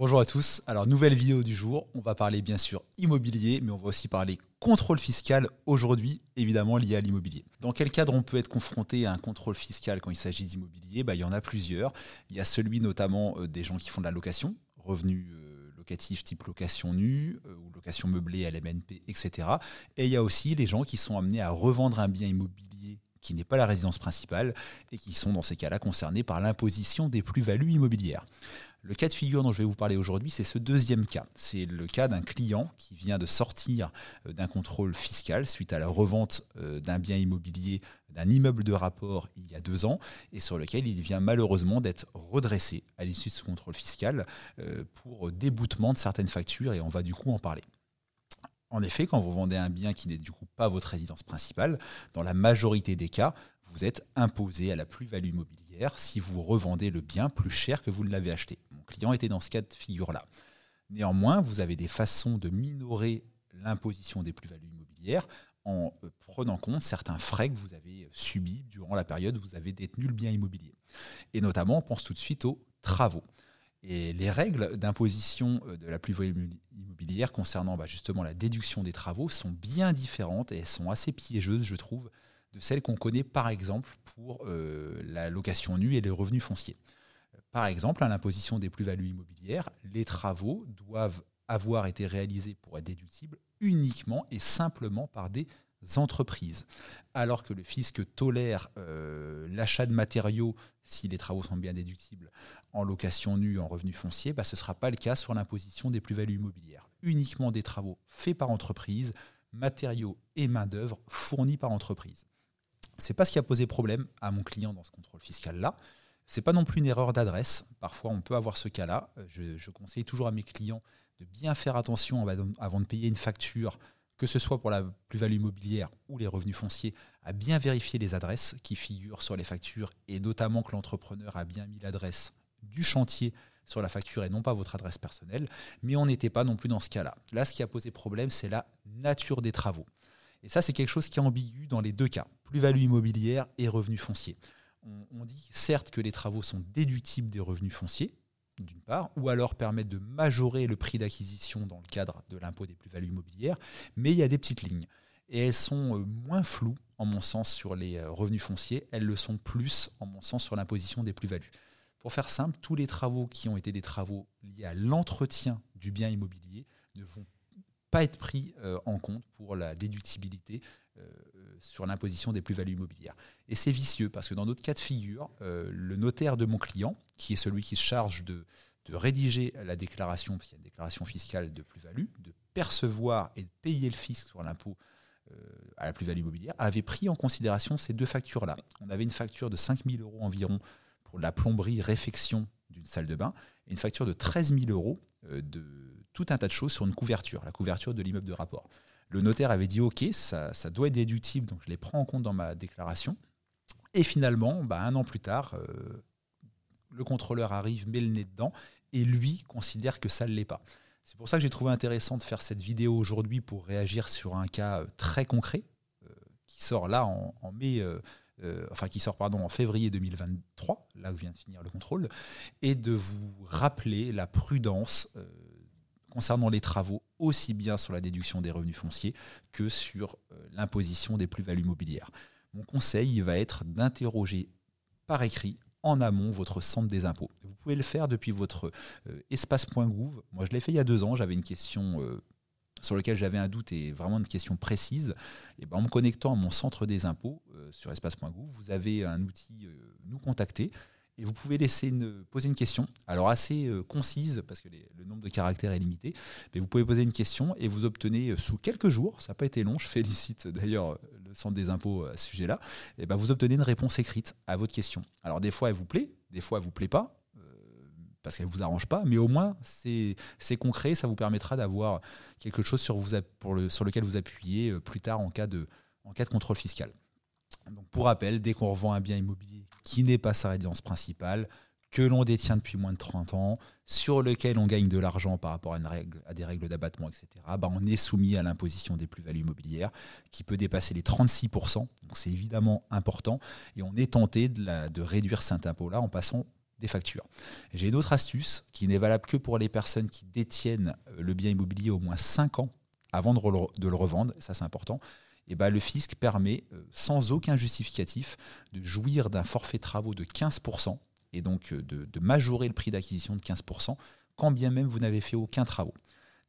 Bonjour à tous. Alors, nouvelle vidéo du jour. On va parler bien sûr immobilier, mais on va aussi parler contrôle fiscal aujourd'hui, évidemment lié à l'immobilier. Dans quel cadre on peut être confronté à un contrôle fiscal quand il s'agit d'immobilier? Bah, Il y en a plusieurs. Il y a celui notamment euh, des gens qui font de la location, revenus euh, locatifs type location nue euh, ou location meublée, LMNP, etc. Et il y a aussi les gens qui sont amenés à revendre un bien immobilier qui n'est pas la résidence principale et qui sont dans ces cas-là concernés par l'imposition des plus-values immobilières. Le cas de figure dont je vais vous parler aujourd'hui, c'est ce deuxième cas. C'est le cas d'un client qui vient de sortir euh, d'un contrôle fiscal suite à la revente euh, d'un bien immobilier, d'un immeuble de rapport il y a deux ans, et sur lequel il vient malheureusement d'être redressé à l'issue de ce contrôle fiscal euh, pour déboutement de certaines factures, et on va du coup en parler. En effet, quand vous vendez un bien qui n'est du coup pas votre résidence principale, dans la majorité des cas, vous êtes imposé à la plus-value immobilière si vous revendez le bien plus cher que vous ne l'avez acheté. Mon client était dans ce cas de figure-là. Néanmoins, vous avez des façons de minorer l'imposition des plus-values immobilières en euh, prenant compte certains frais que vous avez subis durant la période où vous avez détenu le bien immobilier. Et notamment, on pense tout de suite aux travaux. Et les règles d'imposition euh, de la plus-value immobilière concernant bah, justement la déduction des travaux sont bien différentes et elles sont assez piégeuses, je trouve, de celles qu'on connaît par exemple pour euh, la location nue et les revenus fonciers. Par exemple, à l'imposition des plus-values immobilières, les travaux doivent avoir été réalisés pour être déductibles uniquement et simplement par des entreprises. Alors que le fisc tolère euh, l'achat de matériaux, si les travaux sont bien déductibles, en location nue, en revenus fonciers, bah, ce ne sera pas le cas sur l'imposition des plus-values immobilières. Uniquement des travaux faits par entreprise, matériaux et main-d'œuvre fournis par entreprise. C'est pas ce qui a posé problème à mon client dans ce contrôle fiscal-là. C'est pas non plus une erreur d'adresse. Parfois, on peut avoir ce cas-là. Euh, je, conseille toujours à mes clients de bien faire attention avant de payer une facture, que ce soit pour la plus-value immobilière ou les revenus fonciers, à bien vérifier les adresses qui figurent sur les factures et notamment que l'entrepreneur a bien mis l'adresse du chantier sur la facture et non pas votre adresse personnelle. Mais on n'était pas non plus dans ce cas-là. Là, ce qui a posé problème, c'est la nature des travaux. Et ça, c'est quelque chose qui est ambigu dans les deux cas, plus-value immobilière et revenus fonciers. On, dit certes que les travaux sont déductibles des revenus fonciers, d'une part, ou alors permettent de majorer le prix d'acquisition dans le cadre de l'impôt des plus-values immobilières, mais il y a des petites lignes. Et elles sont euh, moins floues, en mon sens, sur les euh, revenus fonciers, elles le sont plus, en mon sens, sur l'imposition des plus-values. Pour faire simple, tous les travaux qui ont été des travaux liés à l'entretien du bien immobilier ne vont pas être pris euh, en compte pour la déductibilité euh, sur l'imposition des plus-values immobilières. Et c'est vicieux parce que dans notre cas de figure, euh, le notaire de mon client, qui est celui qui se charge de, de rédiger la déclaration, parce qu'il y a une déclaration fiscale de plus-value, de percevoir et de payer le fisc sur l'impôt à la plus-value immobilière, avait pris en considération ces deux factures-là. On avait une facture de 5 000 euros environ pour la plomberie réfection d'une salle de bain et une facture de 13 000 euros de tout un tas de choses sur une couverture, la couverture de l'immeuble de rapport. Le notaire avait dit OK, ça, doit être déductible, donc je les prends en compte dans ma déclaration. Et finalement, bah, un an plus tard, euh, le contrôleur arrive, met le nez dedans, et lui considère que ça ne l'est pas. C'est pour ça que j'ai trouvé intéressant de faire cette vidéo aujourd'hui pour réagir sur un cas euh, très concret euh, qui sort là en, mai. enfin qui sort pardon en février 2023, là où vient de finir le contrôle, et de vous rappeler la prudence concernant les travaux, aussi bien sur la déduction des revenus fonciers que sur euh, l'imposition des plus-values immobilières. Mon conseil va être d'interroger par écrit en amont votre centre des impôts. Vous pouvez le faire depuis votre euh, espace.gouv. Moi, je l'ai fait il y a deux ans. J'avais une question euh, sur laquelle j'avais un doute et vraiment une question précise. Et ben, en me connectant à mon centre des impôts sur espace.gouv, vous avez un outil Nous contacter et vous pouvez laisser poser une question, alors assez euh, concise, parce que le nombre de caractères est limité, mais vous pouvez poser une question et vous obtenez euh, sous quelques jours, ça n'a pas été long, je félicite d'ailleurs euh, le Centre des impôts à ce sujet-là, et ben vous obtenez une réponse écrite à votre question. Alors des fois elle vous plaît, des fois elle vous plaît pas, parce qu'elle ne vous arrange pas, mais au moins c'est concret, ça vous permettra d'avoir quelque chose sur, lequel vous appuyez plus tard en cas de contrôle fiscal. Pour rappel, dès qu'on revend un bien immobilier qui n'est pas sa résidence principale, que l'on détient depuis moins de 30 ans, sur lequel on gagne de l'argent par rapport à, des règles d'abattement, etc., bah on est soumis à l'imposition des plus-values immobilières qui peut dépasser les 36%. Donc c'est évidemment important. Et on est tenté de, réduire cet impôt-là en passant des factures. J'ai une autre astuce qui n'est valable que pour les personnes qui détiennent le bien immobilier au moins 5 ans avant de le revendre, ça c'est important. Et ben, le fisc permet, euh, sans aucun justificatif, de jouir d'un forfait travaux de 15% et donc euh, de, de majorer le prix d'acquisition de 15%, quand bien même vous n'avez fait aucun travaux.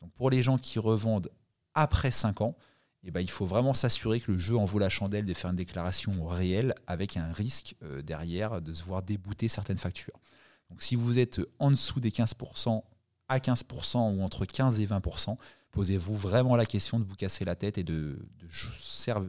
Donc pour les gens qui revendent après 5 ans, eh ben, il faut vraiment s'assurer que le jeu en vaut la chandelle de faire une déclaration réelle avec un risque euh, derrière de se voir débouter certaines factures. Donc si vous êtes en dessous des 15% à 15% ou entre 15 et 20%, posez-vous vraiment la question de vous casser la tête et de, faire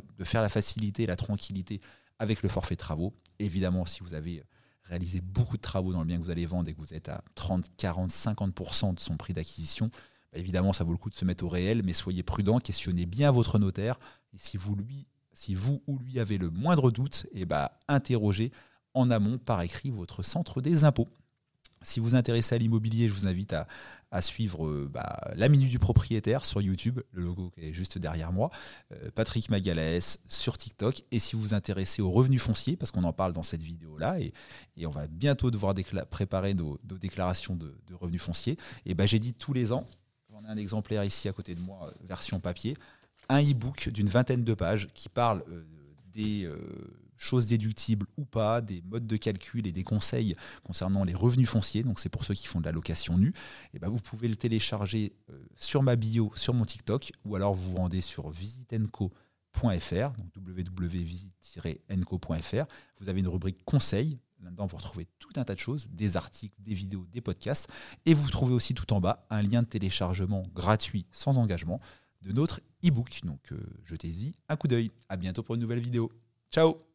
la facilité et la tranquillité avec le forfait de travaux. Évidemment, si vous avez réalisé beaucoup de travaux dans le bien que vous allez vendre et que vous êtes à 30, 40, 50% de son prix d'acquisition, bah, évidemment, ça vaut le coup de se mettre au réel, mais soyez prudent, questionnez bien votre notaire. Et si vous, lui, si vous ou lui avez le moindre doute, eh bah, interrogez en amont par écrit votre centre des impôts. Si vous vous intéressez à l'immobilier, je vous invite à, suivre euh, bah, la minute du propriétaire sur YouTube, le logo qui est juste derrière moi, euh, Patrick Magalès sur TikTok. Et si vous vous intéressez aux revenus fonciers, parce qu'on en parle dans cette vidéo-là, et, on va bientôt devoir préparer nos, déclarations de, revenus fonciers, et bah, j'ai dit tous les ans, j'en ai un exemplaire ici à côté de moi, euh, version papier, un e-book d'une vingtaine de pages qui parle des choses déductibles ou pas, des modes de calcul et des conseils concernant les revenus fonciers, donc c'est pour ceux qui font de la location nue, et ben vous pouvez le télécharger euh, sur ma bio, sur mon TikTok, ou alors vous vous rendez sur visitenco.fr, donc www.visit-enco.fr. Vous avez une rubrique conseils. Là-dedans, vous retrouvez tout un tas de choses, des articles, des vidéos, des podcasts. Et vous trouvez aussi tout en bas un lien de téléchargement gratuit, sans engagement, de notre e-book. Donc, euh, jetez-y un coup d'œil. À bientôt pour une nouvelle vidéo. Ciao